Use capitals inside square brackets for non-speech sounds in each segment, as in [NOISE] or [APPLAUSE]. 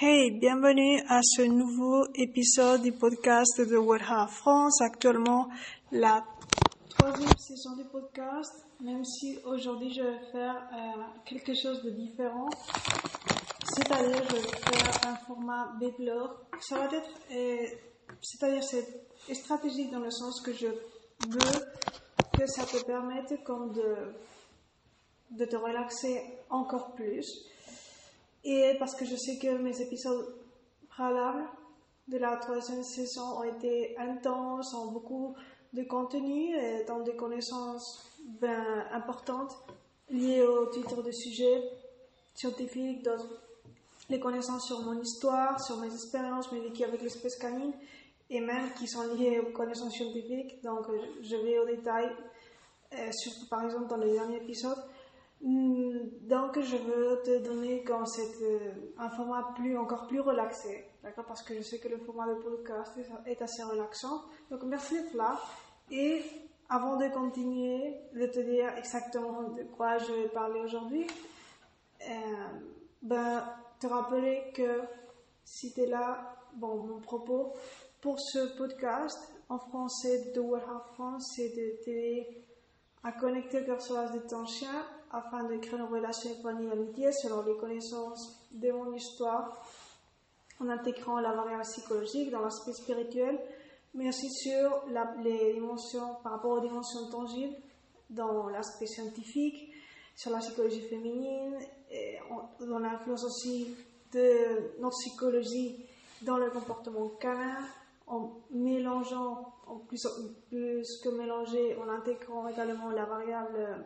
Hey, bienvenue à ce nouveau épisode du podcast de What France. Actuellement, la troisième saison du podcast, même si aujourd'hui je vais faire euh, quelque chose de différent. C'est-à-dire, je vais faire un format B-blog. Ça va être, euh, c'est-à-dire, c'est stratégique dans le sens que je veux que ça te permette comme de, de te relaxer encore plus et parce que je sais que mes épisodes préalables de la troisième saison ont été intenses, ont beaucoup de contenu et dans des connaissances ben, importantes liées au titre de sujet scientifique, dans les connaissances sur mon histoire, sur mes expériences, mes vécues avec l'espèce canine et même qui sont liées aux connaissances scientifiques. Donc je vais au détail, euh, surtout par exemple dans le dernier épisode. Hmm, donc, je veux te donner comme euh, un format plus, encore plus relaxé, d'accord? Parce que je sais que le format de podcast est assez relaxant. Donc, merci d'être là. Et avant de continuer, de te dire exactement de quoi je vais parler aujourd'hui, euh, ben, te rappeler que si tu es là, bon, mon propos pour ce podcast en français de of France, c'est de t'aider à connecter le personnage de ton chien afin de créer une relation épanouie et amitié selon les connaissances de mon histoire, en intégrant la variable psychologique dans l'aspect spirituel, mais aussi sur les dimensions, par rapport aux dimensions tangibles, dans l'aspect scientifique, sur la psychologie féminine, et dans l'influence aussi de notre psychologie dans le comportement canin, en mélangeant, en plus, plus que mélanger, en intégrant également la variable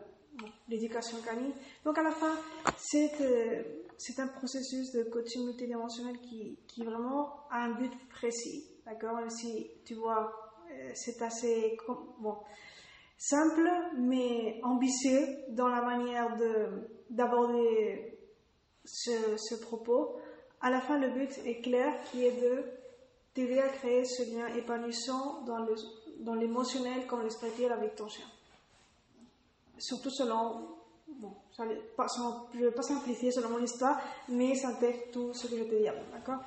l'éducation canine. Donc à la fin, c'est euh, c'est un processus de coaching multidimensionnel qui, qui vraiment a un but précis. D'accord? Si tu vois, euh, c'est assez bon, simple mais ambitieux dans la manière d'aborder ce, ce propos. À la fin, le but est clair qui est de t'aider à créer ce lien épanouissant dans l'émotionnel comme le spirituel avec ton chien surtout selon, bon, je ne vais pas simplifier selon mon histoire, mais ça intègre tout ce que je te dis d'accord?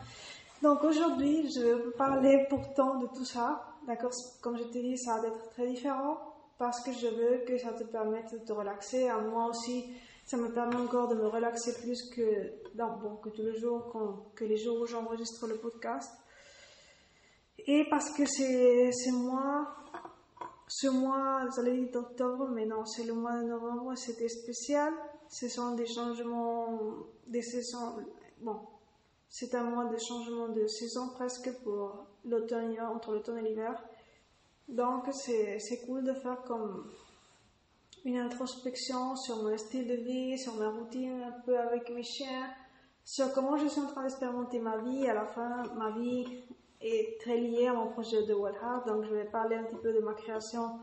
Donc aujourd'hui, je vais parler pourtant de tout ça, d'accord? Comme je te dis, ça va être très différent parce que je veux que ça te permette de te relaxer. Moi aussi, ça me permet encore de me relaxer plus que, bon, que tous les jours, que les jours où j'enregistre le podcast. Et parce que c'est moi ce mois, j'allais dire d'octobre, mais non, c'est le mois de novembre, c'était spécial. Ce sont des changements, des saisons. Bon, c'est un mois de changement de saison presque pour l'automne, entre l'automne et l'hiver. Donc, c'est cool de faire comme une introspection sur mon style de vie, sur ma routine un peu avec mes chiens, sur comment je suis en train d'expérimenter ma vie. À la fin, ma vie très lié à mon projet de Heart. Donc, je vais parler un petit peu de ma création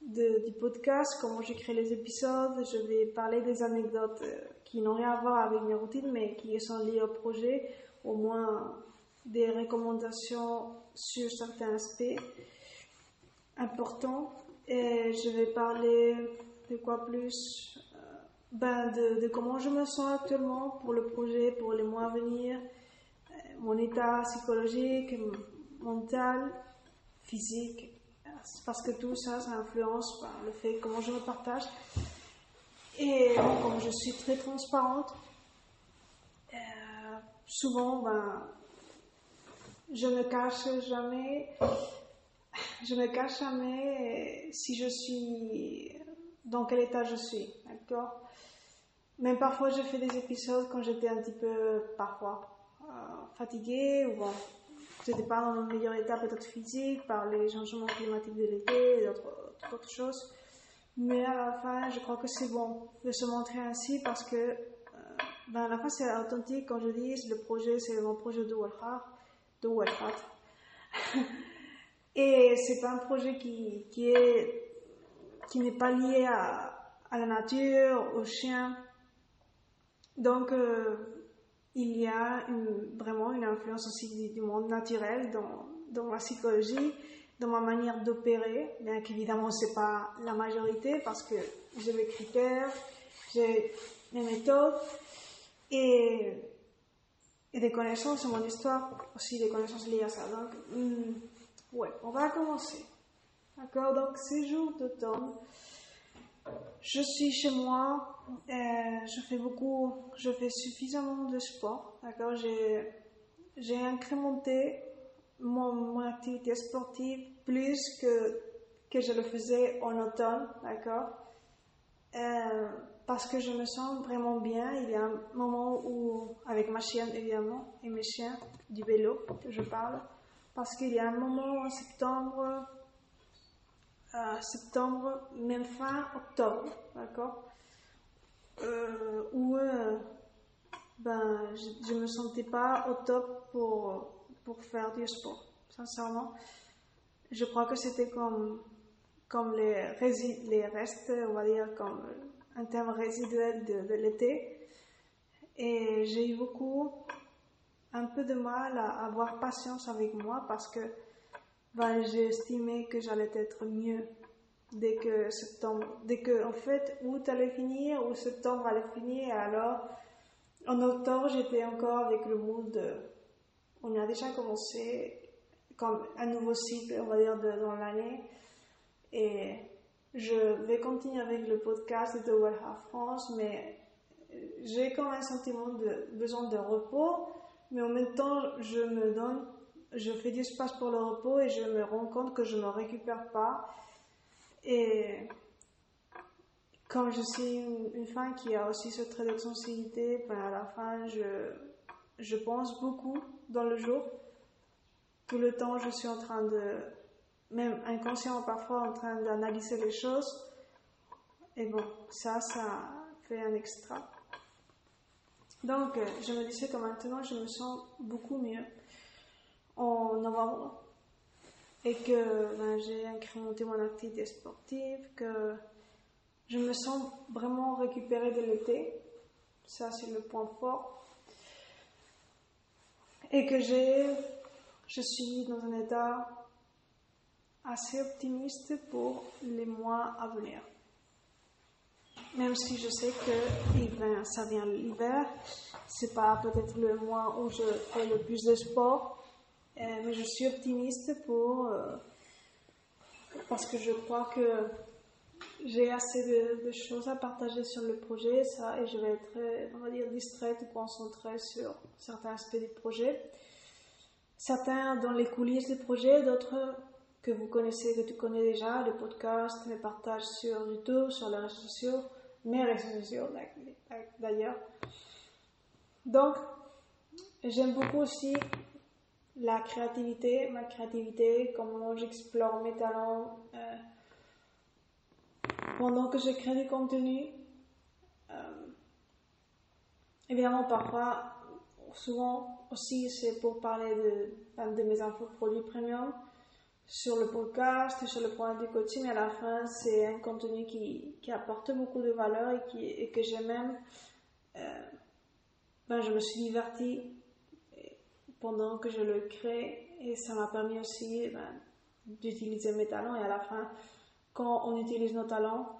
du podcast, comment j'ai créé les épisodes. Je vais parler des anecdotes euh, qui n'ont rien à voir avec mes routines, mais qui sont liées au projet, au moins des recommandations sur certains aspects importants. Et je vais parler de quoi plus euh, ben de, comment je me sens actuellement pour le projet, pour les mois à venir, mon état psychologique, mental, physique, parce que tout ça, ça influence par le fait comment je me partage. Et comme je suis très transparente, euh, souvent, ben, je ne cache jamais, je ne cache jamais si je suis, dans quel état je suis, d'accord? Même parfois, je fais des épisodes quand j'étais un petit peu, parfois, fatiguée ou bon, j'étais pas dans le meilleur état peut-être physique par les changements climatiques de l'été et d'autres choses. Mais à la fin, je crois que c'est bon de se montrer ainsi parce que euh, ben à la fin c'est authentique quand je dis le projet c'est mon projet de Walhart, de Walhart. [LAUGHS] et c'est pas un projet qui, qui est qui n'est pas lié à, à la nature, aux chiens. Donc euh, il y a vraiment une influence aussi du, monde naturel dans, ma psychologie, dans ma manière d'opérer, bien qu'évidemment c'est pas la majorité parce que j'ai mes critères, j'ai mes méthodes et, des connaissances mon histoire, aussi des connaissances liées à ça. Donc, hmm, ouais, on va commencer. D'accord Donc, ces jours d'automne, je suis chez moi, euh, je fais beaucoup, je fais suffisamment de sport. D'accord? J'ai, j'ai incrémenté mon, activité sportive plus que, que je le faisais en automne. D'accord? Euh, parce que je me sens vraiment bien. Il y a un moment où, avec ma chienne évidemment, et mes chiens du vélo, je parle, parce qu'il y a un moment en septembre, euh, septembre, même fin octobre, d'accord, euh, où ben, je ne me sentais pas au top pour, pour faire du sport, sincèrement. Je crois que c'était comme, comme les, les restes, on va dire, comme un terme résiduel de, l'été. Et j'ai eu beaucoup, un peu de mal à avoir patience avec moi parce que ben, estimé que j'allais être mieux dès que septembre, dès que en fait août allait finir ou septembre allait finir. Alors en octobre j'étais encore avec le mood, on a déjà commencé comme un nouveau cycle, on va dire, de, dans l'année. Et je vais continuer avec le podcast de Wellha France, mais j'ai quand même un sentiment de besoin de repos, mais en même temps, je me donne, je fais du espace pour le repos et je me rends compte que je ne récupère pas. Et comme je suis une, femme qui a aussi ce trait de sensibilité, ben à la fin, je, je pense beaucoup dans le jour. Tout le temps, je suis en train de même inconscient parfois en train d'analyser les choses. Et bon, ça, ça fait un extra. Donc, euh, je me disais que maintenant, je me sens beaucoup mieux en novembre et que ben, j'ai incrémenté mon activité sportive, que je me sens vraiment récupérée de l'été. Ça, c'est le point fort. Et que j'ai, je suis dans un état assez optimiste pour les mois à venir. Même si je sais que ça vient l'hiver, c'est pas peut-être le mois où je fais le plus de sport, mais je suis optimiste pour euh, parce que je crois que j'ai assez de, choses à partager sur le projet, ça, et je vais être, on va dire, distraite ou concentrée sur certains aspects du projet. Certains dans les coulisses du projet, d'autres que vous connaissez, que tu connais déjà, le podcast, mes partages sur YouTube, sur les réseaux sociaux, mes réseaux sociaux d'ailleurs. Donc, j'aime beaucoup aussi la créativité, ma créativité, comment j'explore mes talents euh, pendant que je crée du contenu. Euh, évidemment, parfois, souvent aussi, c'est pour parler de, de mes infos produits premium sur le podcast, sur le point du coaching, à la fin, c'est un contenu qui, qui, apporte beaucoup de valeur et, qui, et que j'ai même, euh, ben, je me suis divertie pendant que je le crée et ça m'a permis aussi ben, d'utiliser mes talents et à la fin, quand on utilise nos talents,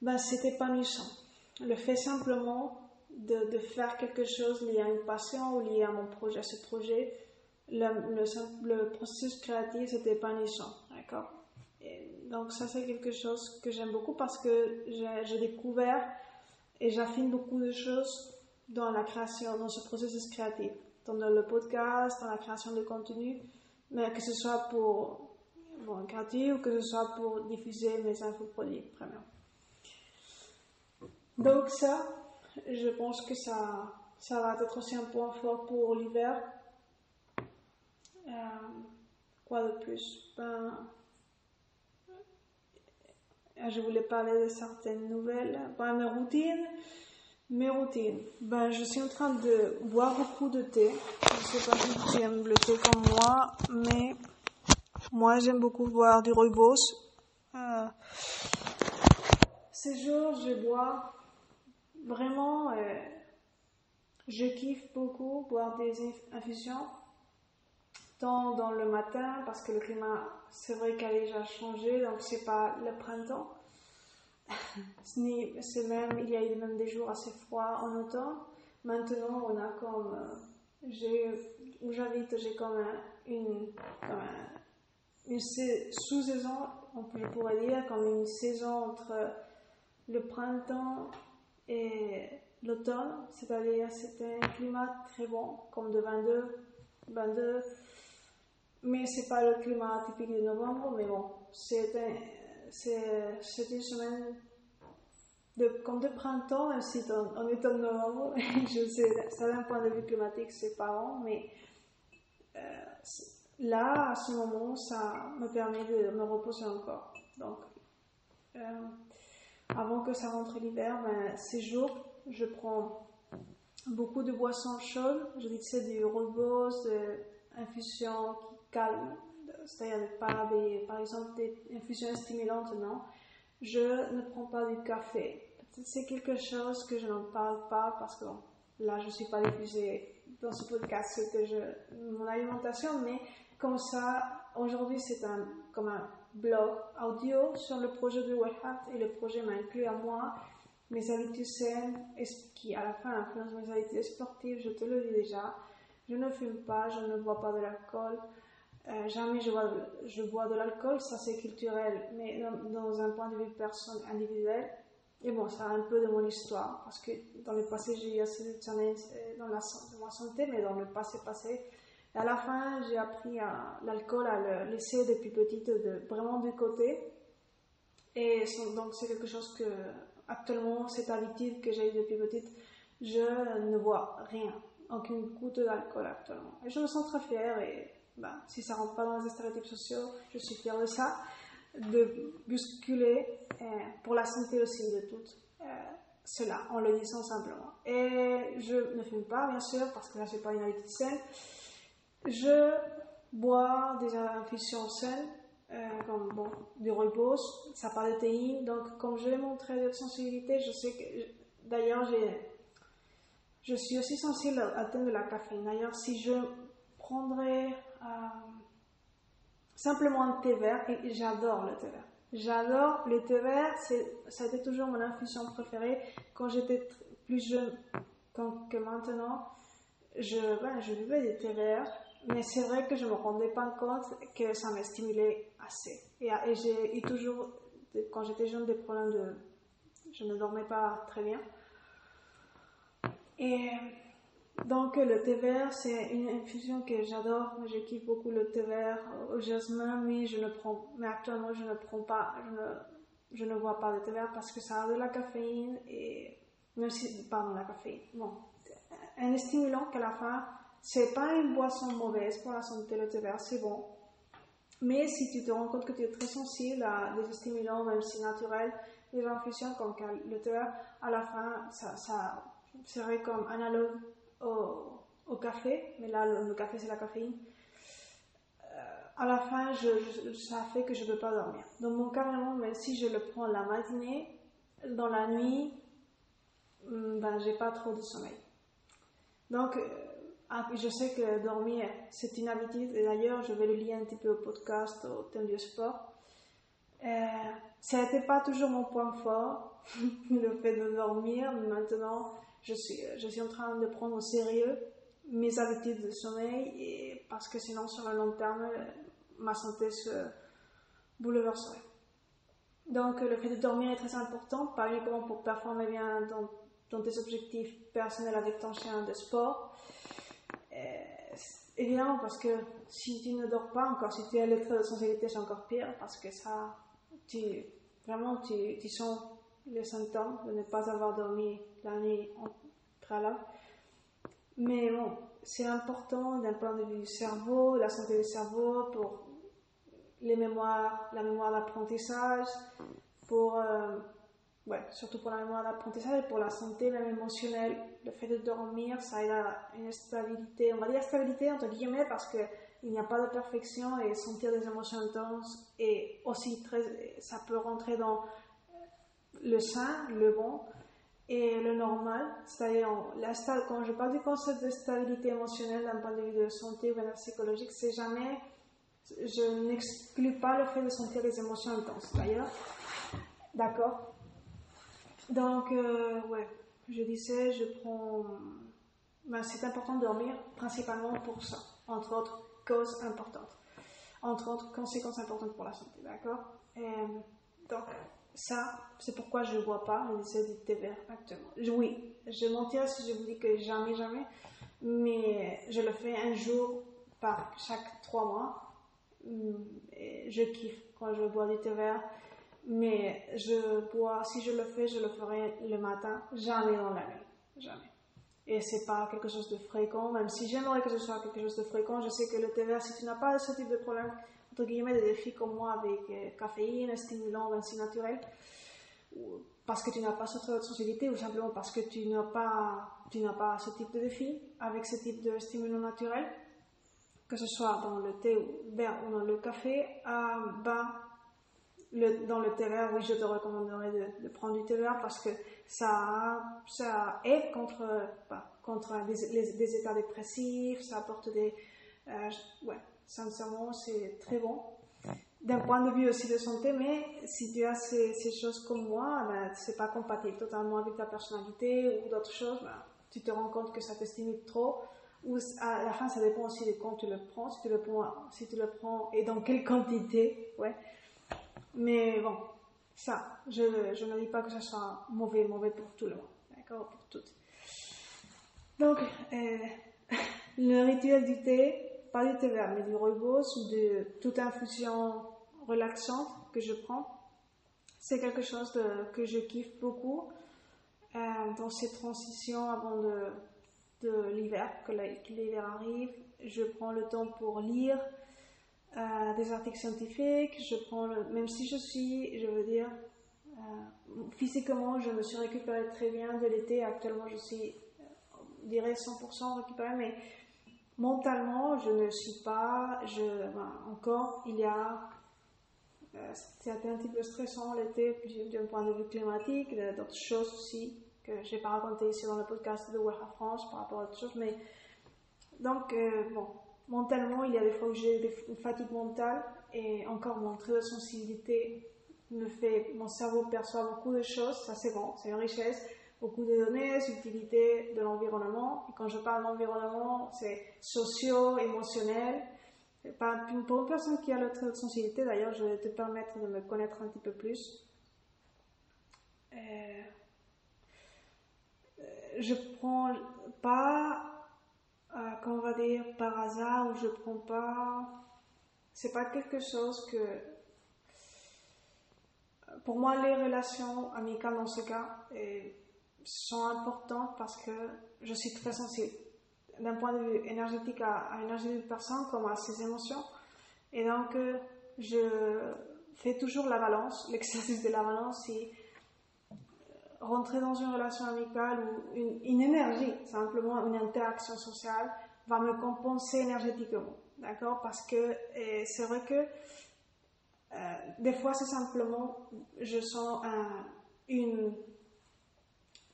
ben, c'est épanouissant. Le fait simplement de, faire quelque chose lié à une passion ou lié à mon projet, à ce projet, le, le, processus créatif, c'était épanouissant. D'accord? Donc, ça, c'est quelque chose que j'aime beaucoup parce que j'ai découvert et j'affine beaucoup de choses dans la création, dans ce processus créatif, dans le podcast, dans la création de contenu, mais que ce soit pour bon, créatif ou que ce soit pour diffuser mes infoproduits, vraiment. Donc, ça, je pense que ça, ça va être aussi un point fort pour l'hiver euh, quoi de plus? Ben, euh, Je voulais parler de certaines nouvelles. Ben, mes routines. Mes routines. Ben, je suis en train de boire beaucoup de thé. Je ne sais pas si tu aimes le thé comme moi, mais moi j'aime beaucoup boire du rooibos. Euh, ces jours, je bois vraiment. je kiffe beaucoup boire des infusions dans le matin parce que le climat, c'est vrai qu'il a déjà changé, donc c'est pas le printemps. C'est même, il y a eu même des jours assez froids en automne. Maintenant, on a comme où j'habite, j'ai comme une, sous-saison, je pourrait dire, comme une saison entre le printemps et l'automne, c'est-à-dire c'est un climat très bon, comme de 22, 22, mais c'est pas le climat typique de novembre, mais bon, c'est une semaine de, comme de printemps, ainsi en, en automne novembre, [LAUGHS] je sais, ça d'un point de vue climatique, c'est pas bon, mais euh, là, à ce moment, ça me permet de me reposer encore. Donc, euh, avant que ça rentre l'hiver, ben, ces jours, je prends beaucoup de boissons chaudes. Je dis que c'est du rooibos, de infusions qui calment, c'est-à-dire pas des, par exemple des infusions stimulantes, non. Je ne prends pas du café. C'est quelque chose que je n'en parle pas parce que là, je ne suis pas diffusée dans ce podcast je, mon alimentation, mais comme ça, aujourd'hui, c'est un, comme un blog audio sur le projet de Wellheart et le projet m'a inclus à moi mes habitudes saines qui à la fin influencent mes habitudes sportives, je te le dis déjà. Je ne fume pas, je ne bois pas de l'alcool. Euh, jamais je bois, de, je bois de l'alcool, ça c'est culturel, mais dans, un point de vue personnel, individuel. Et bon, ça a un peu de mon histoire, parce que dans le passé j'ai eu assez de challenges euh, dans la, dans ma santé, mais dans le passé passé, à la fin, j'ai appris l'alcool à le laisser depuis petite de, vraiment de côté. Et donc, c'est quelque chose que, actuellement, cette habitude que j'ai depuis petite, je ne vois rien, aucune goutte d'alcool actuellement. Et je me sens très fière et ben, si ça rentre pas dans les stéréotypes sociaux, je suis fière de ça, de bousculer pour la santé aussi de toutes. Euh, cela en le disant simplement. Et je ne fume pas, bien sûr, parce que là, c'est pas une saine. Je bois des infusions saines, comme bon, du rooibos, ça parle de théine. Donc, comme je l'ai montré de sensibilité, je sais que, d'ailleurs, je suis aussi sensible à thème de la caféine. D'ailleurs, si je prendrais simplement un thé vert, et j'adore le thé vert. J'adore le thé vert, été toujours mon infusion préférée quand j'étais plus jeune que maintenant. Je, buvais des thés verts mais c'est vrai que je me rendais pas compte que ça me stimulait assez. Et, j'ai eu toujours, quand j'étais jeune, des problèmes de. Je ne dormais pas très bien. Et donc, le thé vert, c'est une infusion que j'adore. Je kiffe beaucoup le thé vert au jasmin, mais je ne prends, mais actuellement, je ne prends pas, je ne, je ne bois pas de thé vert parce que ça a de la caféine et, même si, pardon, la caféine. Bon, un stimulant qu'à la fin, c'est pas une boisson mauvaise pour la santé, le thé vert, c'est bon. Mais si tu te rends compte que tu es très sensible à des stimulants, même si naturels, des infusions comme le thé vert, à la fin, ça, ça serait comme analogue au, café, mais là, le, café, c'est la caféine. Euh, à la fin, ça fait que je ne peux pas dormir. Dans mon cas, vraiment, même si je le prends la matinée, dans la nuit, hmm, ben, j'ai pas trop de sommeil. Donc, euh, je sais que dormir, c'est une habitude, et d'ailleurs, je vais le lier un petit peu au podcast, au thème du sport. Euh, ça n'était pas toujours mon point fort, [LAUGHS] le fait de dormir, mais maintenant, je suis, je suis en train de prendre au sérieux mes habitudes de sommeil, et parce que sinon, sur le long terme, ma santé se bouleverserait. Donc, le fait de dormir est très important, pas uniquement pour performer bien dans, tes objectifs personnels avec ton chien de sport, euh, évidemment, parce que si tu ne dors pas encore, si tu de sensibilité, c'est encore pire, parce que ça, tu, vraiment, tu, tu sens les symptômes de ne pas avoir dormi la nuit préalable. Mais bon, c'est important d'un point de vue du cerveau, la santé du cerveau, pour les mémoires, la mémoire d'apprentissage, pour euh, ouais, surtout pour la mémoire d'apprentissage et pour la santé même émotionnelle. Le fait de dormir, ça aide une stabilité, on va dire stabilité entre guillemets parce que il n'y a pas de perfection et sentir des émotions intenses et aussi très, ça peut rentrer dans le sain, le bon et le normal. C'est-à-dire, quand je parle du concept de stabilité émotionnelle d'un point de vue de santé ou bien psychologique, c'est jamais, je n'exclus pas le fait de sentir des émotions intenses. D'ailleurs, d'accord? Donc, euh, ouais, je disais, je prends ben, c'est important de dormir principalement pour ça, entre autres causes importantes, entre autres conséquences importantes pour la santé, d'accord? Donc, ça, c'est pourquoi je ne bois pas le thé vert actuellement. Oui, je mentirais si je vous dis que jamais, jamais, mais je le fais un jour par chaque trois mois. Et je kiffe quand je bois du thé vert, mais je bois, si je le fais, je le ferai le matin, jamais dans la nuit, jamais. Et c'est pas quelque chose de fréquent, même si j'aimerais que ce soit quelque chose de fréquent, je sais que le thé vert, si tu n'as pas ce type de problème, entre guillemets, des défis comme moi avec euh, caféine, stimulant, ainsi naturel, parce que tu n'as pas cette sensibilité ou simplement parce que tu n'as pas, pas ce type de défi avec ce type de stimulant naturel, que ce soit dans le thé ou dans le café, euh, ben, dans le thé vert, oui, je te recommanderais de, prendre du thé vert parce que ça, ça aide contre, bah, contre des, des, états dépressifs, ça apporte des, euh, ouais, sincèrement, c'est très bon. D'un point de vue aussi de santé, mais si tu as ces, ces choses comme moi, ben, c'est pas compatible totalement avec ta personnalité ou d'autres choses, ben, tu te rends compte que ça te stimule trop. Ou à la fin, ça dépend aussi de quand tu le prends, si tu le prends, si tu le prends et dans quelle quantité, ouais. Mais bon, ça, je, je ne dis pas que ça soit mauvais, mauvais pour tout le monde, d'accord, pour toutes. Donc, euh, [LAUGHS] le rituel du thé, pas du vert, mais du rooibos ou de toute infusion relaxante que je prends, c'est quelque chose que je kiffe beaucoup euh, dans ces transitions avant de, de l'hiver, que l'hiver arrive. Je prends le temps pour lire euh, des articles scientifiques, je prends même si je suis, je veux dire, euh, physiquement, je me suis récupérée très bien de l'été. Actuellement, je suis, je dirais, 100% récupérée, mais mentalement, je ne suis pas, ben, encore, il y a, euh, c'était un petit peu stressant l'été d'un point de vue climatique, d'autres choses aussi que je n'ai pas raconté ici dans le podcast de Waha France par rapport à d'autres choses, mais donc, euh, bon, mentalement, il y a des fois où j'ai une fatigue mentale et encore mon trait de sensibilité me fait, mon cerveau perçoit beaucoup de choses, ça c'est bon, c'est une richesse, beaucoup de données, utilité de l'environnement. Quand je parle d'environnement, c'est socio, émotionnel. Pour une personne qui a de sensibilité, d'ailleurs, je vais te permettre de me connaître un petit peu plus. Euh, euh je prends pas qu'on va dire par hasard ou je prends pas c'est pas quelque chose que pour moi les relations amicales dans ce cas sont importantes parce que je suis très sensible. D'un point de vue énergétique à, à l'énergie d'une personne comme à ses émotions. Et donc je fais toujours la balance [LAUGHS] l'exercice de la balance si rentrer dans une relation amicale ou une, une, énergie, simplement une interaction sociale, va me compenser énergétiquement. D'accord? Parce que c'est vrai que euh, des fois, c'est simplement, je sens un, une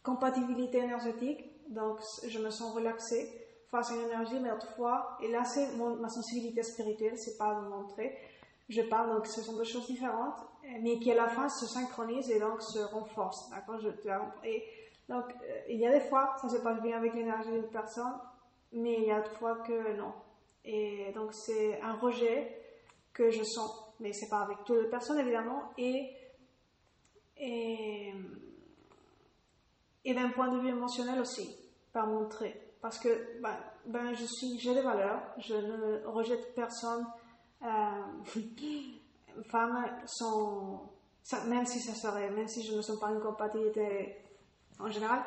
compatibilité énergétique, donc je me sens relaxée face à une énergie, mais autrefois, et là c'est ma sensibilité spirituelle, c'est pas me montrer, je parle, donc ce sont deux choses différentes, mais qui à la fin se synchronisent et donc se renforcent. D'accord? Et donc, euh, il y a des fois, ça se passe bien avec l'énergie d'une personne, mais il y a d'autres fois que non. Et donc, c'est un rejet que je sens, mais c'est pas avec toutes les personnes évidemment, et, et d'un point de vue émotionnel aussi, par montrer. Parce que ben, ben, je suis, j'ai des valeurs, je ne rejette personne euh, [LAUGHS] femmes sont, même si ça serait, même si je ne suis pas une compatibilité en général,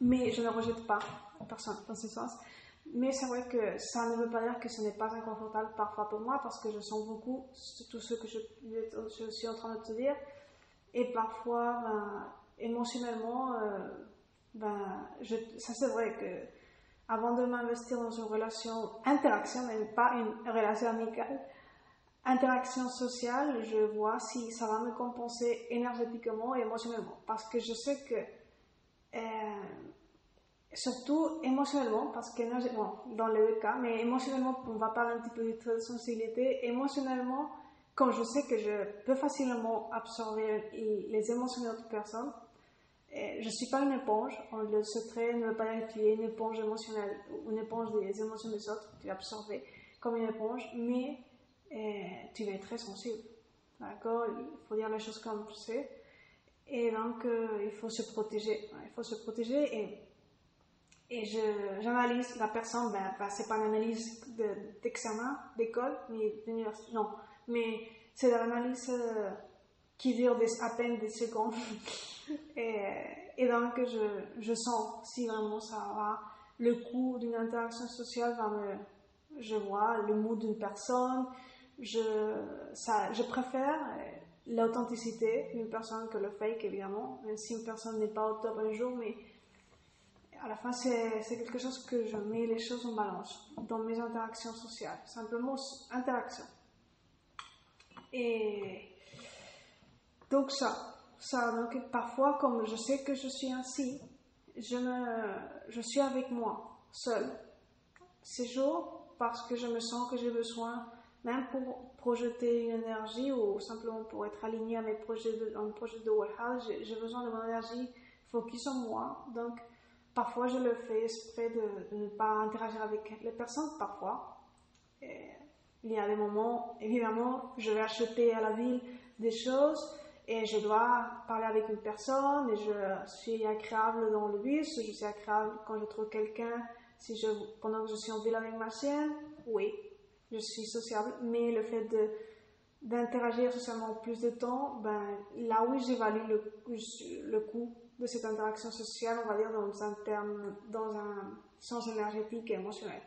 mais je ne rejette pas personne dans ce sens. Mais c'est vrai que ça ne veut pas dire que ce n'est pas inconfortable parfois pour moi parce que je sens beaucoup tout ce que je, je suis en train de te dire. Et parfois, ben, émotionnellement, euh, ben, je, ça c'est vrai que avant de m'investir dans une relation, interaction, même pas une relation amicale, interaction sociale, je vois si ça va me compenser énergétiquement et émotionnellement. Parce que je sais que, euh, surtout émotionnellement, parce que bon, dans les deux cas, mais émotionnellement, on va parler un petit peu de sensibilité, émotionnellement, comme je sais que je peux facilement absorber les émotions d'autres personnes, je ne suis pas une éponge. Le secret ne veut pas dire que tu es une éponge émotionnelle ou une éponge des émotions des autres. Tu es absorbé comme une éponge, mais tu es très sensible. D'accord? Il faut dire les choses comme sais. Et donc, il faut se protéger. Il faut se protéger et et j'analyse la personne, ben, ben c'est pas une analyse d'examen, d'école, mais d'université, non, mais c'est l'analyse euh, qui dure à peine des secondes. [LAUGHS] et, donc, je, je, sens si vraiment ça va, le coût d'une interaction sociale va me, je vois le mood d'une personne, je, ça, je préfère l'authenticité d'une personne que le fake, évidemment, même si une personne n'est pas au top un jour, mais à la fin, c'est quelque chose que je mets les choses en balance dans mes interactions sociales. Simplement, interaction. Et donc ça, ça, donc parfois, comme je sais que je suis ainsi, je, me, je suis avec moi, seule, ces jours, parce que je me sens que j'ai besoin, même pour projeter une énergie ou simplement pour être aligné à mes projets de, dans projet de Warehouse, j'ai besoin de mon énergie focus en moi. Donc, Parfois, je le fais exprès de, ne pas interagir avec les personnes, parfois. il y a des moments, évidemment, je vais acheter à la ville des choses et je dois parler avec une personne et je suis agréable dans le bus, je suis agréable quand je trouve quelqu'un, si je, pendant que je suis en ville avec ma chienne, oui, je suis sociable, mais le fait de d'interagir socialement plus de temps, ben, là où j'évalue le, le coût de cette interaction sociale, on va dire, dans un terme, dans un sens énergétique et émotionnel.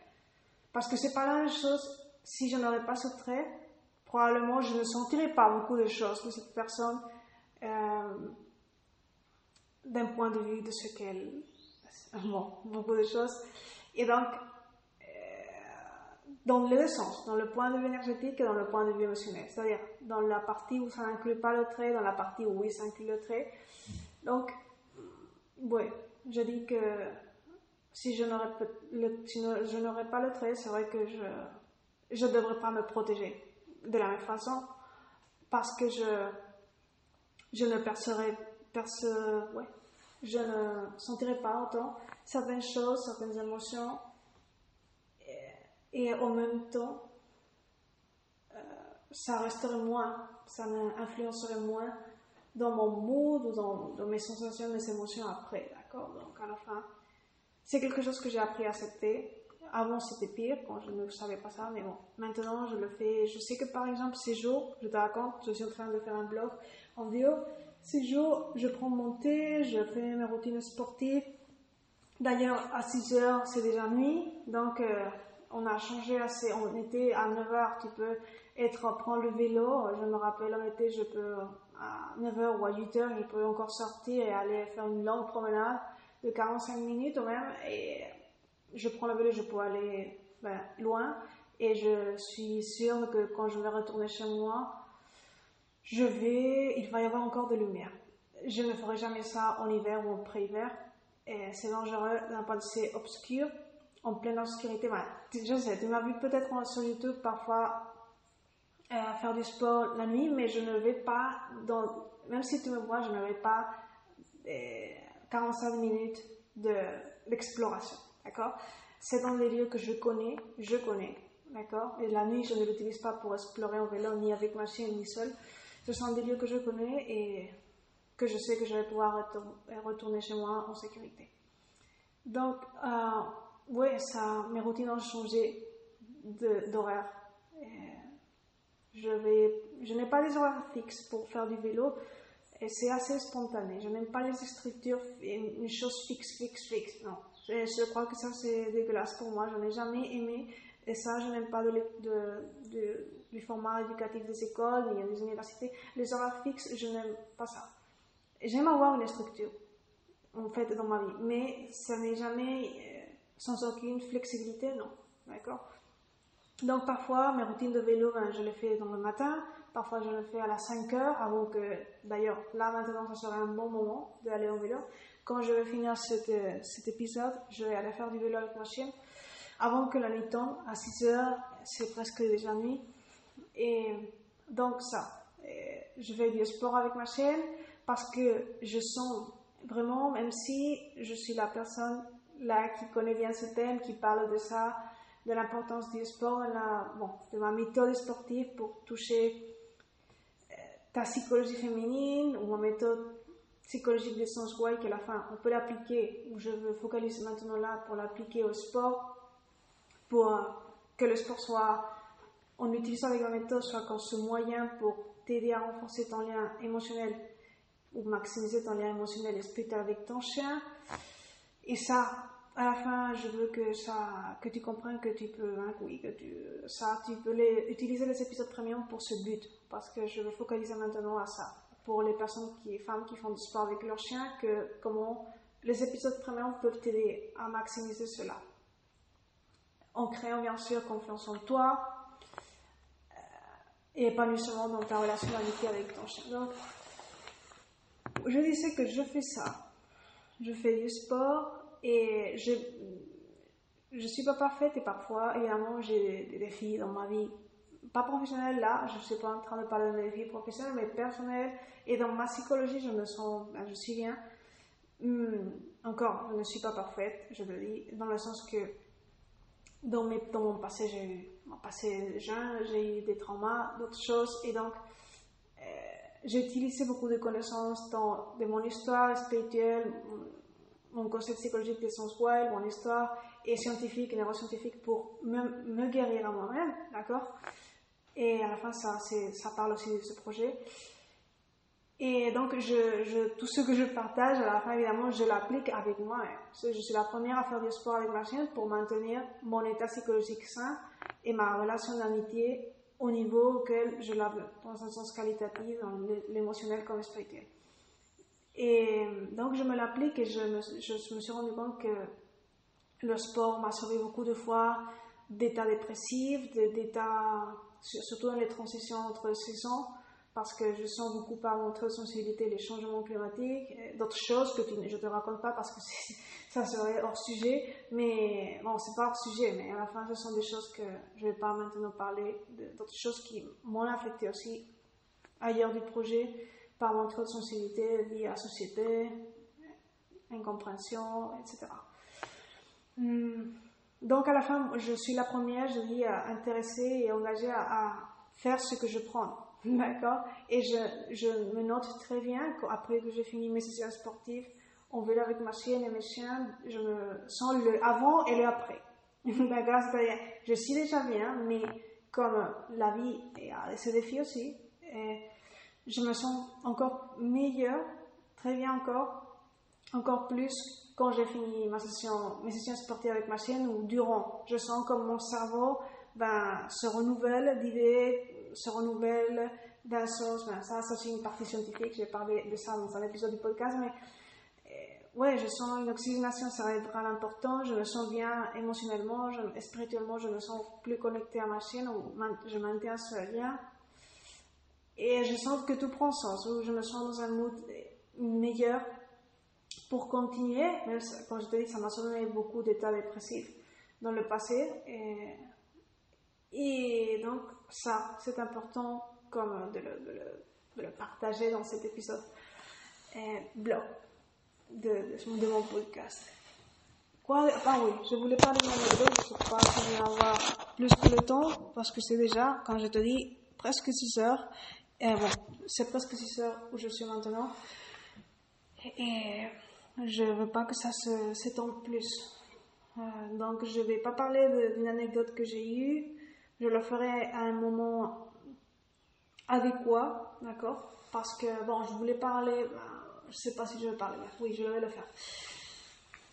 Parce que c'est pas la même chose, si je n'aurais pas ce trait, probablement je ne sentirais pas beaucoup de choses de cette personne euh, d'un point de vue de ce qu'elle... [LAUGHS] Bon, beaucoup de choses. Et donc, euh, dans les deux sens, dans le point de vue énergétique et dans le point de vue émotionnel. C'est-à-dire, dans la partie où ça n'inclut pas le trait, dans la partie où oui, ça inclut le trait. Donc, oui, je dis que si je n'aurais pas le trait, c'est vrai que je ne devrais pas me protéger de la même façon parce que je, je ne percerais, perce, ouais, je ne sentirais pas autant certaines choses, certaines émotions et, en même temps, euh, ça resterait moins, ça m'influencerait moins dans mon mood ou dans, mes sensations, mes émotions après, d'accord? Donc à la fin, c'est quelque chose que j'ai appris à accepter. Avant c'était pire quand je ne savais pas ça, mais bon, maintenant je le fais. Je sais que par exemple ces jours, je te raconte, je suis en train de faire un blog en vidéo. Ces jours, je prends mon thé, je fais mes routines sportives. D'ailleurs, à 6 heures, c'est déjà nuit, donc euh, on a changé assez. On était à 9 heures, tu peux être prendre le vélo. Je me rappelle en été, je peux à 9h ou à 8h, je peux encore sortir et aller faire une longue promenade de 45 minutes ou même. Je prends le vélo, je peux aller ben, loin. Et je suis sûre que quand je vais retourner chez moi, il va y avoir encore de lumière. Je ne ferai jamais ça en hiver ou en pré-hiver. C'est dangereux d'un point de vue obscur, en pleine obscurité. je sais, tu m'as vu peut-être sur YouTube parfois à faire du sport la nuit, mais je ne vais pas, même si tu me vois, je ne vais pas 45 euh, minutes d'exploration, d'accord? C'est dans les lieux que je connais, je connais, d'accord? Et la nuit, je ne l'utilise pas pour explorer en vélo, ni avec ma chienne, ni seul. Ce sont des lieux que je connais et que je sais que je vais pouvoir retourner chez moi en sécurité. Donc, euh, mes routines ont changé d'horaire. Je n'ai pas des horaires fixes pour faire du vélo et c'est assez spontané. Je n'aime pas les structures, une chose fixe, fixe, fixe. Non. Je, crois que ça c'est dégueulasse pour moi. Je n'ai jamais aimé et ça, je n'aime pas de, de, du format éducatif des écoles ni des universités. Les horaires fixes, je n'aime pas ça. J'aime avoir une structure, en fait, dans ma vie, mais ça n'est jamais euh, sans aucune flexibilité, non. D'accord? Donc parfois, mes routines de vélo, ben, je les fais dans le matin, parfois je les fais à la 5 heures, avant que, d'ailleurs, là maintenant, ça serait un bon moment d'aller au vélo. Quand je vais finir cet, cet épisode, je vais aller faire du vélo avec ma chienne. Avant que la nuit tombe, à 6 heures, c'est presque déjà nuit. Et donc ça, je vais du sport avec ma chienne parce que je sens vraiment, même si je suis la personne là qui connaît bien ce thème, qui parle de ça, de l'importance du sport, de ma méthode sportive pour toucher euh, ta psychologie féminine ou ma méthode psychologique de sens why que la fin on peut l'appliquer je veux focaliser maintenant là pour l'appliquer au sport pour que le sport soit en utilisant ma méthode soit comme ce moyen pour t'aider à renforcer ton lien émotionnel ou maximiser ton lien émotionnel et spirituel avec ton chien. Et ça à la fin, je veux que ça, que tu comprennes que tu peux, hein, oui, que tu, ça, tu peux les, utiliser les épisodes premium pour ce but, parce que je veux focaliser maintenant à ça, pour les personnes qui, femmes qui font du sport avec leur chien, que comment les épisodes premium peuvent t'aider à maximiser cela, en créant bien sûr confiance en toi euh, et épanouissement dans ta relation d'amitié avec ton chien. Donc, je disais que je fais ça, je fais du sport et je je suis pas parfaite et parfois, évidemment, j'ai des défis dans ma vie. Pas professionnelle là, je suis pas en train de parler de mes défis professionnels, mais personnels. Et dans ma psychologie, je me sens, ben, je suis bien. Hmm, encore, je ne suis pas parfaite, je le dis, dans le sens que dans, mon passé, j'ai eu, mon passé jeune, j'ai eu des traumas, d'autres choses, et donc, euh, j'ai utilisé beaucoup de connaissances dans, de mon histoire spirituelle, mon concept psychologique des sens wild, mon histoire et scientifique neuroscientifique pour me, me guérir à moi-même, d'accord? Et à la fin, ça, ça parle aussi de ce projet. Et donc, je, je, tout ce que je partage, à la fin, évidemment, je l'applique avec moi. Je suis la première à faire du sport avec ma chienne pour maintenir mon état psychologique sain et ma relation d'amitié au niveau auquel je la dans un sens qualitatif, dans l'émotionnel comme spirituel. Et donc je me l'applique et je me, je, me suis rendu compte que le sport m'a sauvé beaucoup de fois d'états dépressifs, d'états, surtout dans les transitions entre saisons, parce que je sens beaucoup par de sensibilité les changements climatiques, d'autres choses que je ne te raconte pas parce que [LAUGHS] ça serait hors sujet, mais bon, c'est pas hors sujet, mais à la fin, ce sont des choses que je ne vais pas maintenant parler, d'autres choses qui m'ont affecté aussi ailleurs du projet par mon taux de sensibilité lié à la société, incompréhension, etc. Donc à la fin, je suis la première, je dis, intéressée et engagée à, faire ce que je prends. [LAUGHS] D'accord? Et je, me note très bien qu'après que j'ai fini mes sessions sportives, on vélo avec ma chienne et mes chiens, je me sens le avant et le après. [LAUGHS] D'accord? C'est-à-dire, je suis déjà bien, mais comme la vie a ses défis aussi, je me sens encore meilleure, très bien encore, encore plus quand j'ai fini ma session, mes sessions sportives avec ma chienne ou durant. Je sens comme mon cerveau ben, se renouvelle d'idées, se renouvelle d'un sens. Ben, ça, c'est une partie scientifique. J'ai parlé de ça dans un épisode du podcast, mais euh, ouais, je sens une oxygénation cérébrale importante. Je me sens bien émotionnellement, spirituellement, je me sens plus connectée à ma chienne ou je maintiens ce lien et je sens que tout prend sens, je me sens dans un mood meilleur pour continuer. Même quand je te dis, ça m'a sauvé beaucoup d'états dépressifs dans le passé. Et, et donc, ça, c'est important comme de le, de, le, partager dans cet épisode blog de, de, mon podcast. Quoi Ah oui, je voulais parler de mon anecdote, je ne sais pas si je vais avoir plus que le temps, parce que c'est déjà, quand je te dis, presque 6 heures, et bon, c'est presque 6 heures où je suis maintenant. Et je veux pas que ça s'étende plus. Euh, donc je vais pas parler d'une anecdote que j'ai eue. Je le ferai à un moment adéquat, d'accord? Parce que, bon, je voulais parler, ben, je sais pas si je vais parler, oui, je vais le faire.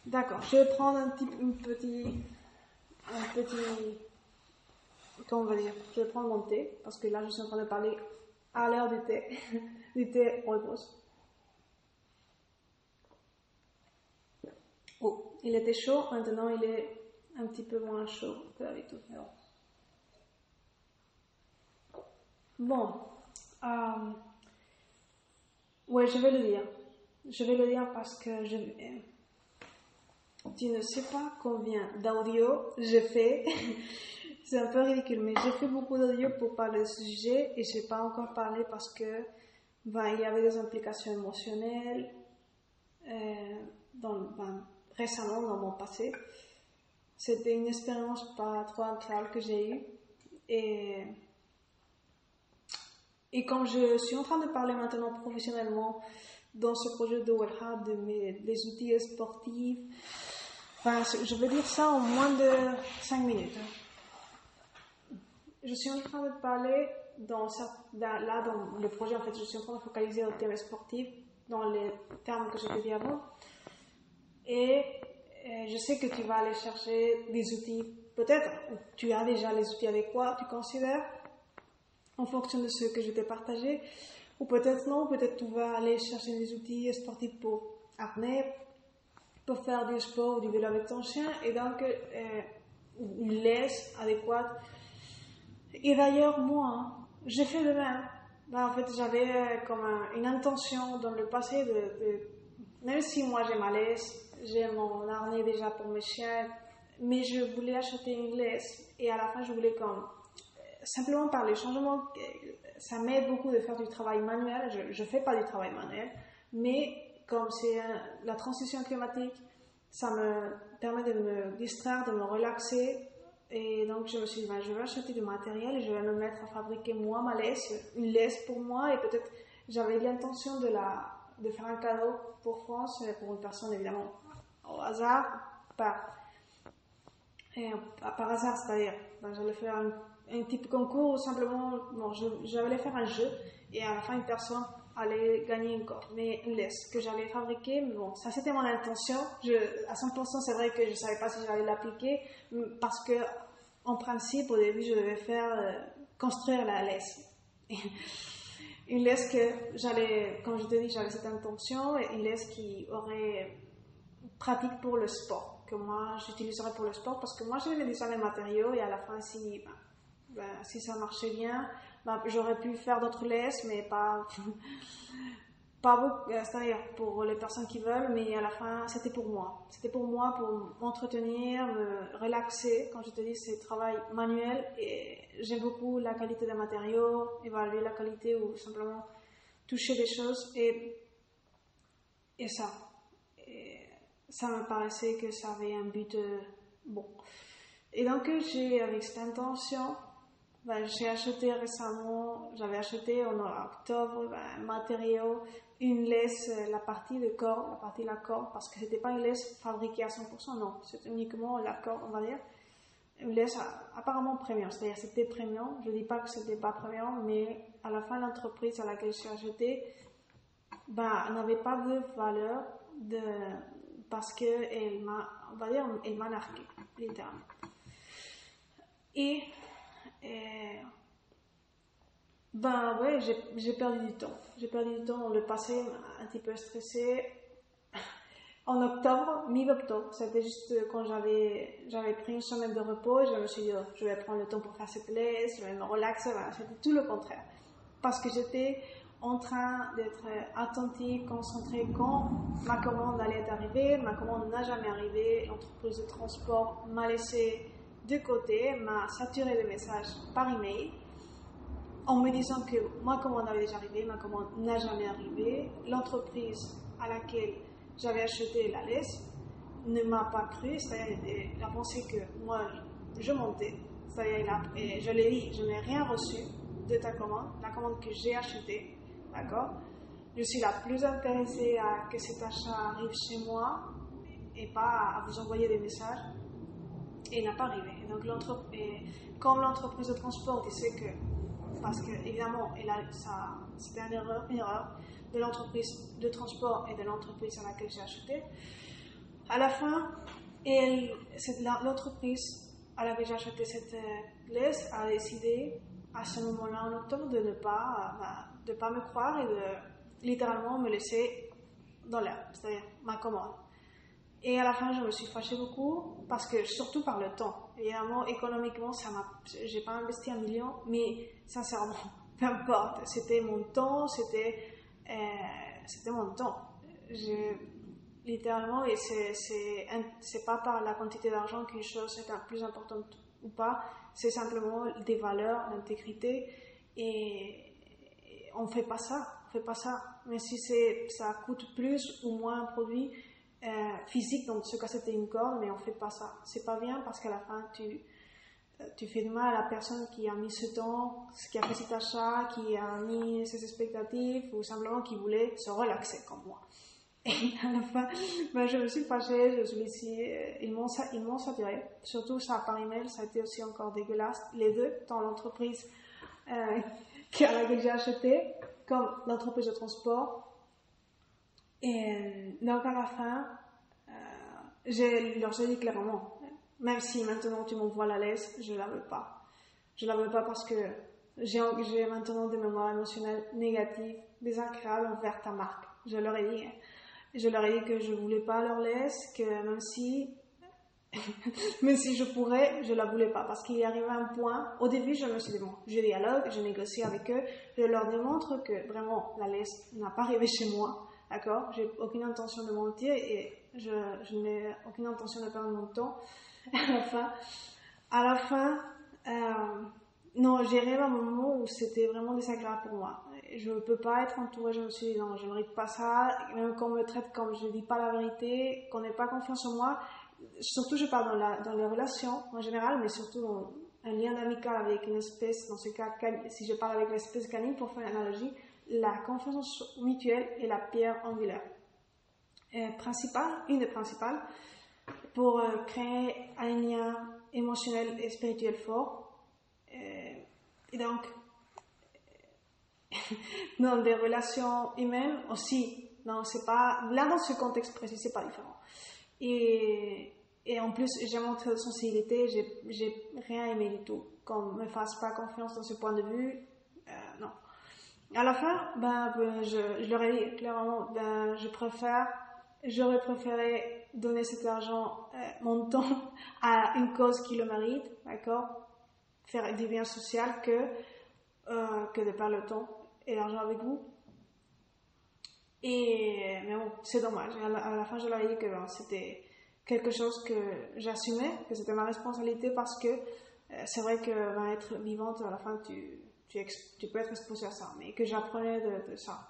D'accord, je vais prendre un petit, un petit, comment on va dire, je vais prendre mon thé, parce que là je suis en train de parler à l'heure du thé, [LAUGHS] du thé rooibos. Oh, il était chaud, maintenant il est un petit peu moins chaud que d'habitude. Bon, euh, ouais, je vais le dire. Je vais le dire parce que je, tu ne sais pas combien d'audio je fais [LAUGHS] c'est un peu ridicule, mais j'ai fait beaucoup d'audio pour parler de ce sujet et j'ai pas encore parlé parce que ben, il y avait des implications émotionnelles dans, ben, récemment dans mon passé. C'était une expérience pas trop agréable que j'ai eue. Et, et comme je suis en train de parler maintenant professionnellement dans ce projet de WellHub, de mes, des outils sportifs, je veux dire ça en moins de 5 minutes. Je suis en train de parler dans, là, dans le projet, en fait, je suis en train de focaliser au thème sportif dans les termes que je dit avant. Et euh, je sais que tu vas aller chercher des outils, peut-être tu as déjà les outils adéquats, tu considères, en fonction de ce que je t'ai partagé, ou peut-être non, peut-être tu vas aller chercher des outils sportifs pour apnée, pour faire du sport ou du vélo avec ton chien, et donc euh, une laisse adéquate. Et d'ailleurs, moi, j'ai fait le même. En fait, j'avais euh, comme une intention dans le passé de même si moi j'ai ma laisse, j'ai mon harnais déjà pour mes chiens, mais je voulais acheter une laisse et à la fin je voulais comme simplement par les changements, ça m'aide beaucoup de faire du travail manuel. Je ne fais pas du travail manuel, mais comme c'est la transition climatique, ça me permet de me distraire, de me relaxer. Et donc je me suis dit, ben, je vais acheter du matériel et je vais me mettre à fabriquer moi ma laisse, une laisse pour moi et peut-être j'avais l'intention de, la, de faire un cadeau pour France, pour une personne évidemment au hasard, par, par hasard, c'est-à-dire, ben, j'allais faire un, un type concours ou simplement, bon, j'allais faire un jeu et à la fin, une personne allait gagner encore, mais une laisse que j'allais fabriquer. Mais bon, ça c'était mon intention. À 100%, c'est vrai que je savais pas si j'allais l'appliquer parce que, en principe, au début, je devais faire euh, construire la laisse. [LAUGHS] une laisse que j'allais, comme je te dis, j'avais cette intention, une laisse qui aurait pratique pour le sport, que moi j'utiliserais pour le sport parce que moi j'avais déjà les matériaux et à la fin, si, ben, si ça marchait bien, ben, j'aurais pu faire d'autres laisses, mais pas, [LAUGHS] pas beaucoup, euh, c'est-à-dire pour les personnes qui veulent, mais à la fin, c'était pour moi. C'était pour moi, pour m'entretenir, me relaxer. Quand je te dis, c'est travail manuel et j'aime beaucoup la qualité des matériaux, évaluer la qualité ou simplement toucher des choses et, et ça ça me paraissait que ça avait un but euh, bon. Et donc, j'ai, avec cette intention, ben, j'ai acheté récemment, j'avais acheté en octobre ben, un matériau, une laisse, euh, la partie de corps, la partie de la corde, parce que c'était pas une laisse fabriquée à 100%, non, c'était uniquement la corde, on va dire. Une laisse apparemment premium, c'est-à-dire c'était premium. Je dis pas que c'était pas premium, mais à la fin, l'entreprise à laquelle j'ai acheté, ben, n'avait pas de valeur de, parce qu'elle m'a, on va m'a littéralement. Et, ben ouais, j'ai perdu du temps. J'ai perdu du temps. Le passé un petit peu stressé. En octobre, mi-octobre, c'était juste quand j'avais, j'avais pris une semaine de repos, je me suis dit, oh, je vais prendre le temps pour faire cette laisse, je vais me relaxer, c'était tout le contraire. Parce que j'étais en train d'être attentif, concentré quand ma commande allait arriver. Ma commande n'a jamais arrivé. L'entreprise de transport m'a laissé de côté, m'a saturé de messages par email en me disant que ma commande avait déjà arrivé, ma commande n'a jamais arrivé. L'entreprise à laquelle j'avais acheté la laisse ne m'a pas cru, c'est-à-dire a pensé que moi je montais, c'est-à-dire je l'ai dit, je n'ai rien reçu de ta commande, la commande que j'ai achetée D'accord? Je suis la plus intéressée à que cet achat arrive chez moi et pas à vous envoyer des messages. Et il n'a pas arrivé. donc, comme l'entreprise de transport, il sait que, parce que évidemment, c'était une erreur, une erreur de l'entreprise de transport et de l'entreprise à laquelle j'ai acheté. À la fin, l'entreprise à laquelle j'ai acheté cette euh, laisse a décidé à ce moment-là en octobre de ne pas bah, de pas me croire et de littéralement me laisser dans l'air, c'est-à-dire ma commande. Et à la fin, je me suis fâchée beaucoup parce que, surtout par le temps. Évidemment, économiquement, ça m'a, j'ai pas investi un million, mais sincèrement, [LAUGHS] peu importe. C'était mon temps, c'était, euh, c'était mon temps. Littéralement, et c'est, c'est, c'est pas par la quantité d'argent qu'une chose est plus importante ou pas, c'est simplement des valeurs, l'intégrité et, on fait pas ça. fait pas ça. Mais si c'est, ça coûte plus ou moins un produit euh, physique, dans ce cas c'était une corde, mais on fait pas ça. C'est pas bien parce qu'à la fin tu, euh, tu fais de mal à la personne qui a mis ce temps, qui a fait cet achat, qui a mis ses expectatives ou simplement qui voulait se relaxer comme moi. [LAUGHS] Et à la fin, ben, je me suis fâchée, je suis ici, euh, ils m'ont, ils m'ont saturé. Surtout ça par email, ça a été aussi encore dégueulasse. Les deux, dans l'entreprise a laquelle j'ai acheté, comme l'entreprise de transport. Et euh, donc à la fin, euh, je leur ai dit clairement, même si maintenant tu m'envoies la laisse, je la veux pas. Je la veux pas parce que j'ai, maintenant des mémoires émotionnelles négatives, désagréables envers ta marque. Je leur ai dit, je leur ai dit que je voulais pas leur laisse, que même si, [LAUGHS] même si je pourrais, je la voulais pas. Parce qu'il y arrivé un point, au début, je me suis dit, bon, je dialogue, je négocie avec eux, je leur démontre que vraiment, la laisse n'a pas arrivé chez moi. D'accord? J'ai aucune intention de mentir et je, n'ai aucune intention de perdre mon temps. [LAUGHS] à la fin, euh, non, j'ai rêvé à un moment où c'était vraiment désagréable pour moi. Je ne peux pas être entourée, je me suis dit non, je ne mérite pas ça, même qu'on me traite comme je ne dis pas la vérité, qu'on n'ait pas confiance en moi. Surtout, je parle dans, les relations en général, mais surtout dans un lien amical avec une espèce, dans ce cas, si je parle avec l'espèce canine pour faire une analogie, la confiance mutuelle est la pierre angulaire. Euh, principale, une des principales, pour euh, créer un lien émotionnel et spirituel fort euh, et donc, [LAUGHS] dans des relations humaines aussi, non, c'est pas, là dans ce contexte précis, c'est pas différent. Et, en plus, j'ai montré de sensibilité, j'ai rien aimé du tout. Qu'on me fasse pas confiance dans ce point de vue, euh, non. À la fin, ben, ben je, je leur ai dit clairement, ben, je préfère, j'aurais préféré donner cet argent, euh, mon [LAUGHS] temps, à une cause qui le mérite, d'accord faire du bien social que, euh, que de perdre le temps et l'argent avec vous. Et, mais bon, c'est dommage. À la, fin, je leur ai dit que ben, c'était quelque chose que j'assumais, que c'était ma responsabilité parce que euh, c'est vrai que ben, être vivante, à la fin, tu, tu, peux être exposé à ça, mais que j'apprenais de, ça.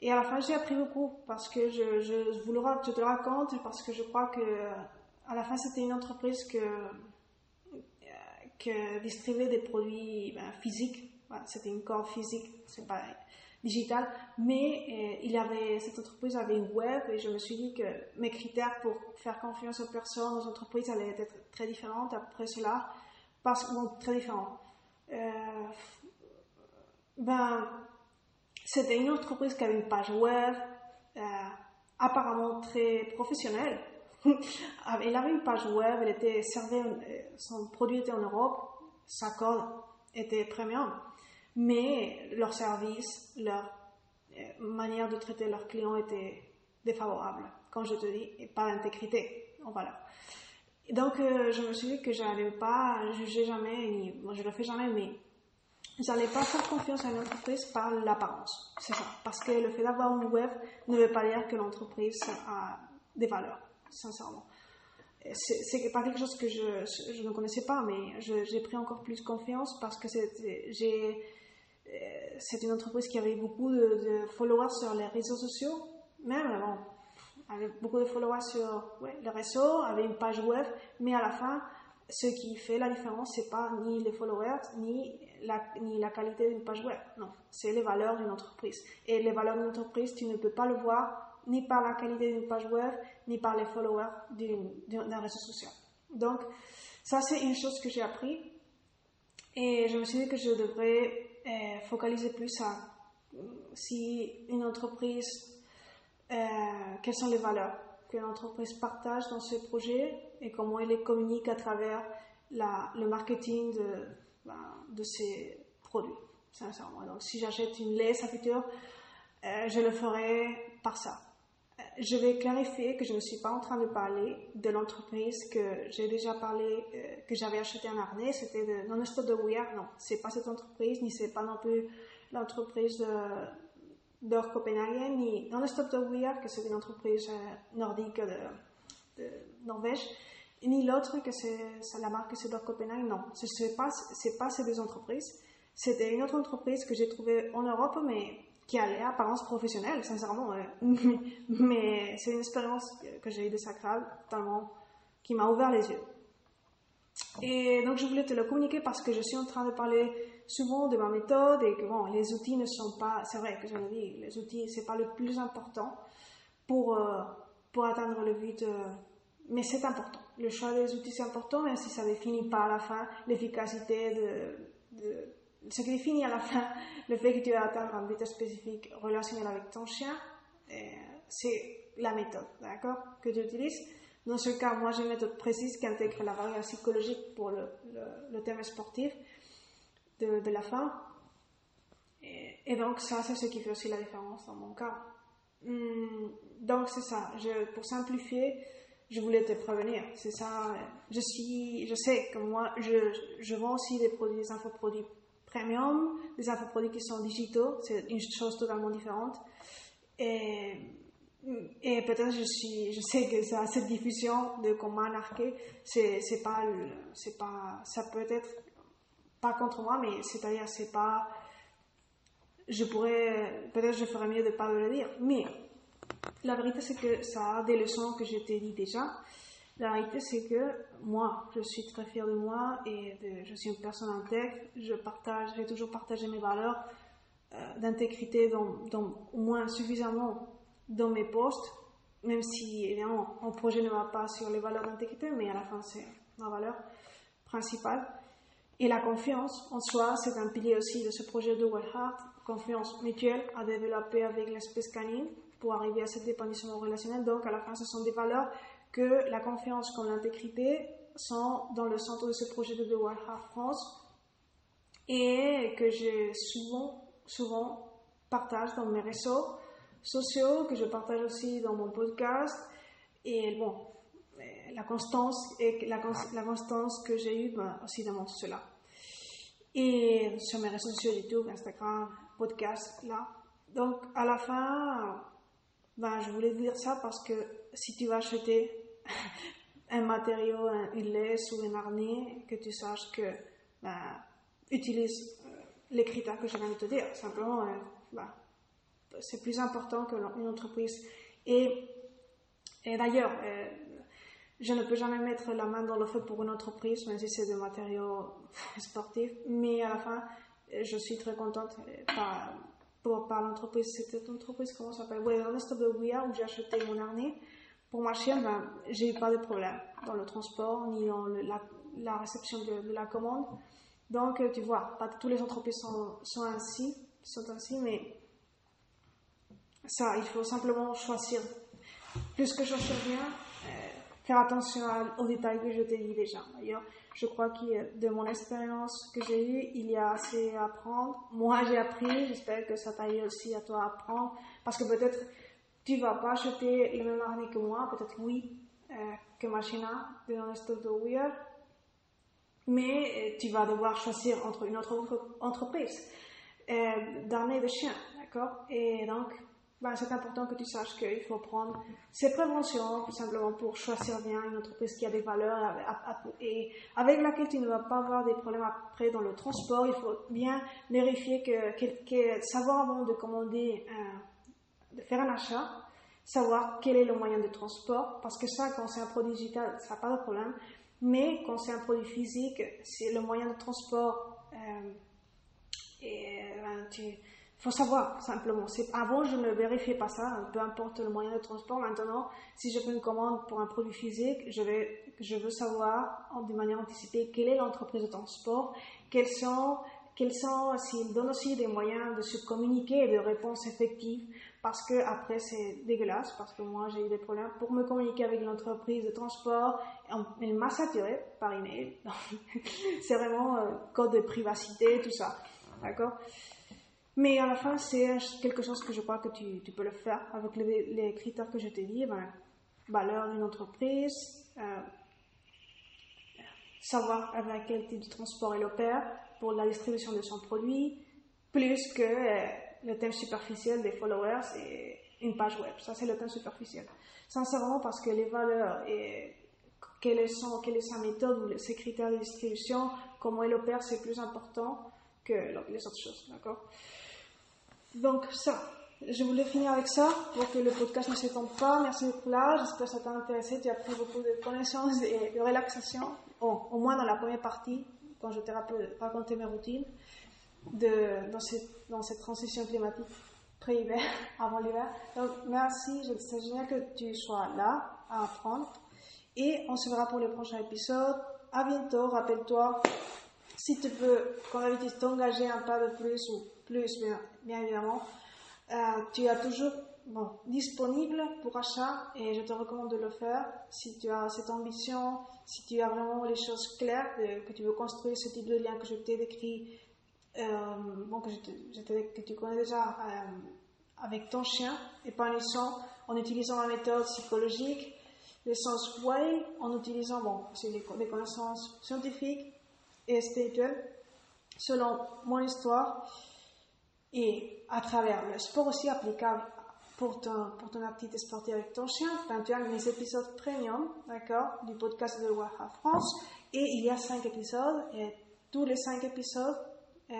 Et à la fin, j'ai appris beaucoup parce que je, je, vous je te le raconte parce que je crois que à la fin, c'était une entreprise que que distribuer des produits ben, physiques. C'était une corde physique, c'est pas digital. Mais euh, il avait, cette entreprise avait une web et je me suis dit que mes critères pour faire confiance aux personnes, aux entreprises, allaient être très différentes après cela. Parce que, très différents. Euh, ben, c'était une entreprise qui avait une page web, euh, apparemment très professionnelle, [LAUGHS] il avait une page web, elle était son produit était en Europe, sa code était premium, mais leur service, leur euh, manière de traiter leurs clients était défavorable, comme je te dis, et pas d'intégrité valeur. donc, euh, je me suis dit que je n'allais pas juger jamais, ni, moi je le fais jamais, mais j'allais pas faire confiance à une entreprise par l'apparence. C'est ça. Parce que le fait d'avoir une web ne veut pas dire que l'entreprise a des valeurs sincèrement. C'est pas quelque chose que je, ne connaissais pas, mais j'ai pris encore plus confiance parce que euh, c'est une entreprise qui avait beaucoup de, followers sur les réseaux sociaux, même bon, avait beaucoup de followers sur les réseaux, avait une page web, mais à la fin, ce qui fait la différence, c'est pas ni les followers, ni la qualité d'une page web. Non, c'est les valeurs d'une entreprise. Et les valeurs d'une entreprise, tu ne peux pas le voir ni par la qualité d'une page web, ni par les followers d'un réseau social. Donc, ça, c'est une chose que j'ai appris. Et je me suis dit que je devrais euh, focaliser plus à si une entreprise, euh, quelles sont les valeurs que l'entreprise partage dans ce projet et comment elle les communique à travers la, le marketing de, ben, de ses produits, sincèrement. Donc, si j'achète une laisse à futur, euh, je le ferai par ça je vais clarifier que je ne suis pas en train de parler de l'entreprise que j'ai déjà parlé, euh, que j'avais acheté en harnais, c'était de Non-Stop de Weir. Non, c'est pas cette entreprise, ni c'est pas non plus l'entreprise d'Or Copenhagen, ni Non-Stop de Weir, que c'est une entreprise euh, nordique de, Norvège, ni l'autre que c'est la marque c'est d'Or Copenhagen. Non, ce n'est pas, c'est pas ces deux entreprises. C'était une autre entreprise que j'ai trouvée en Europe, mais qui a l'apparence professionnelle, sincèrement, [LAUGHS] mais c'est une expérience que j'ai eue de Sacral, tellement qui m'a ouvert les yeux. Et donc je voulais te le communiquer parce que je suis en train de parler souvent de ma méthode et que bon, les outils ne sont pas, c'est vrai que je le dis, les outils c'est pas le plus important pour euh, pour atteindre le but, euh, mais c'est important. Le choix des outils c'est important, même si ça définit pas à la fin l'efficacité de ce qui définit à la fin le fait que tu vas atteindre un but spécifique relationnel avec ton chien, euh, c'est la méthode, d'accord, que tu utilises. Dans ce cas, moi, j'ai une méthode précise qui intègre la variable psychologique pour le, thème sportif de, la fin. Et, donc, ça, c'est ce qui fait aussi la différence dans mon cas. Hmm, donc, c'est ça. Pour simplifier, je voulais te prévenir. C'est ça. Je suis, je sais que moi, je, je vends aussi des produits, des infoproduits premium, des infoproduits qui sont digitaux. C'est une chose totalement différente. Et et peut-être je suis, je sais que ça, cette diffusion de comment anarquer, c'est, c'est pas, c'est pas, ça peut être pas contre moi, mais c'est-à-dire c'est pas, je pourrais, peut-être je ferais mieux de pas le dire, mais la vérité c'est que ça a des leçons que je t'ai dit déjà. La réalité c'est que moi, je suis très fière de moi et je suis une personne intègre. Je partage, j'ai toujours partagé mes valeurs euh, d'intégrité, donc, au moins suffisamment dans mes postes, même si évidemment mon projet ne va pas sur les valeurs d'intégrité, mais à la fin c'est ma valeur principale. Et la confiance en soi, c'est un pilier aussi de ce projet de Heart, confiance mutuelle à développer avec l'espèce canine pour arriver à cette dépendance relationnelle. Donc à la fin, ce sont des valeurs que la confiance comme l'intégrité sont dans le centre de ce projet de Heart France et que je souvent, souvent partage dans mes réseaux sociaux que je partage aussi dans mon podcast. Et bon, la constance et la, constance que j'ai eue ben, aussi démontre cela. Et sur mes réseaux sociaux, YouTube, Instagram, podcast, là. Donc, à la fin, ben, je voulais dire ça parce que si tu vas acheter [LAUGHS] un matériau, une laisse ou une harnais, que tu saches que, ben, utilise euh, les critères que je viens de te dire. Simplement, euh, ben, c'est plus important qu'une entreprise. Et, et d'ailleurs, euh, je ne peux jamais mettre la main dans le feu pour une entreprise, même si c'est des matériaux [LAUGHS] sportifs. Mais à la fin, je suis très contente par, pour, par l'entreprise. C'était une entreprise, comment ça s'appelle? Oui, the Weir, où j'ai acheté mon harnais. Pour ma chienne, ben, j'ai eu pas de problème dans le transport, ni dans la, réception de, la commande. Donc, tu vois, pas toutes les entreprises sont, ainsi, sont ainsi, mais ça, il faut simplement choisir. Plus que choisir bien, euh, faire attention aux détails que je t'ai dit déjà. D'ailleurs, je crois que de mon expérience que j'ai eue, il y a assez à apprendre. Moi, j'ai appris. J'espère que ça t'aille aussi à toi à apprendre. Parce que peut-être tu vas pas acheter le même harnais que moi. Peut-être oui, euh, que Machina de Honest of the Weird. Mais euh, tu vas devoir choisir entre une autre entreprise euh, d'harnais de chien. D'accord? Et donc, ben, c'est important que tu saches qu'il faut prendre ces préventions simplement pour choisir bien une entreprise qui a des valeurs et avec laquelle tu ne vas pas avoir des problèmes après dans le transport. Il faut bien vérifier que, savoir avant de commander, de faire un achat, savoir quel est le moyen de transport, parce que ça, quand c'est un produit digital, ça n'a pas de problème. Mais quand c'est un produit physique, c'est le moyen de transport euh, et ben, faut savoir, simplement. Avant, je ne vérifiais pas ça, peu importe le moyen de transport. Maintenant, si je fais une commande pour un produit physique, je, vais, je veux savoir de manière anticipée quelle est l'entreprise de transport, quels sont, quels sont, s'ils donnent aussi des moyens de se communiquer et de réponses effectives, parce que après c'est dégueulasse, parce que moi j'ai eu des problèmes pour me communiquer avec l'entreprise de transport, elle m'a saturé par email. [LAUGHS] c'est vraiment euh, code de privacité, tout ça, d'accord? Mais à la fin, c'est quelque chose que je crois que tu, peux le faire avec les, critères que je t'ai dit. Ben, valeur d'une entreprise, euh, savoir avec quel type de transport elle opère pour la distribution de son produit, plus que euh, le thème superficiel des followers et une page web. Ça, c'est le thème superficiel. Sincèrement, parce que les valeurs et quelles sont, quelle est sa méthode ou ses critères de distribution, comment elle opère, c'est plus important que les autres choses, d'accord? Donc ça, je voulais finir avec ça pour que le podcast ne s'étende pas. Merci beaucoup là, j'espère que ça t'a intéressé. Tu as pris beaucoup de connaissances et de relaxation, au moins dans la première partie, quand je t'ai raconté mes routines dans, cette, transition climatique pré-hiver, [LAUGHS] avant l'hiver. Donc merci, c'est génial que tu sois là à apprendre. Et on se verra pour le prochain épisode. À bientôt, rappelle-toi, si tu peux, comme d'habitude, t'engager un pas de plus ou plus, bien, évidemment, euh, tu as toujours disponible pour achat et je te recommande de le faire si tu as cette ambition, si tu as vraiment les choses claires, que tu veux construire ce type de lien que je t'ai décrit, euh, bon, que, tu connais déjà euh, avec ton chien, épanouissant en utilisant la méthode psychologique, le sens way, en utilisant bon, des, des connaissances scientifiques et spirituelles selon mon histoire et à travers le sport aussi applicable pour ton, pour ton activité sportive avec ton chien. Tu as mes épisodes premium, d'accord, du podcast de Waha France. Et il y a cinq épisodes et tous les cinq épisodes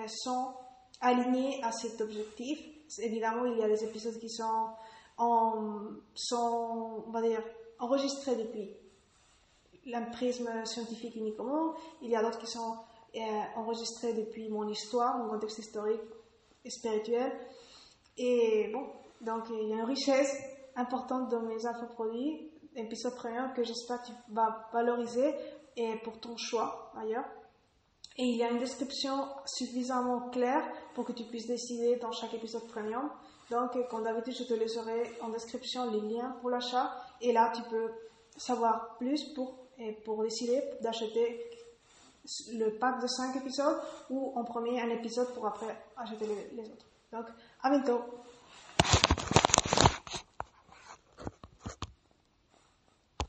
sont alignés à cet objectif. Évidemment, il y a des épisodes qui sont, en, sont on va dire, enregistrés depuis prisme scientifique uniquement. Il y a d'autres qui sont euh, enregistrés depuis mon histoire, mon contexte historique spirituel. Et bon, donc il y a une richesse importante dans mes infoproduits, épisode premium que j'espère que tu vas valoriser et pour ton choix ailleurs. Et il y a une description suffisamment claire pour que tu puisses décider dans chaque épisode premium. Donc, comme d'habitude, je te laisserai en description les liens pour l'achat. Et là, tu peux savoir plus pour, et pour décider d'acheter le pack de 5 épisodes ou en premier un épisode pour après acheter les autres. Donc, à bientôt!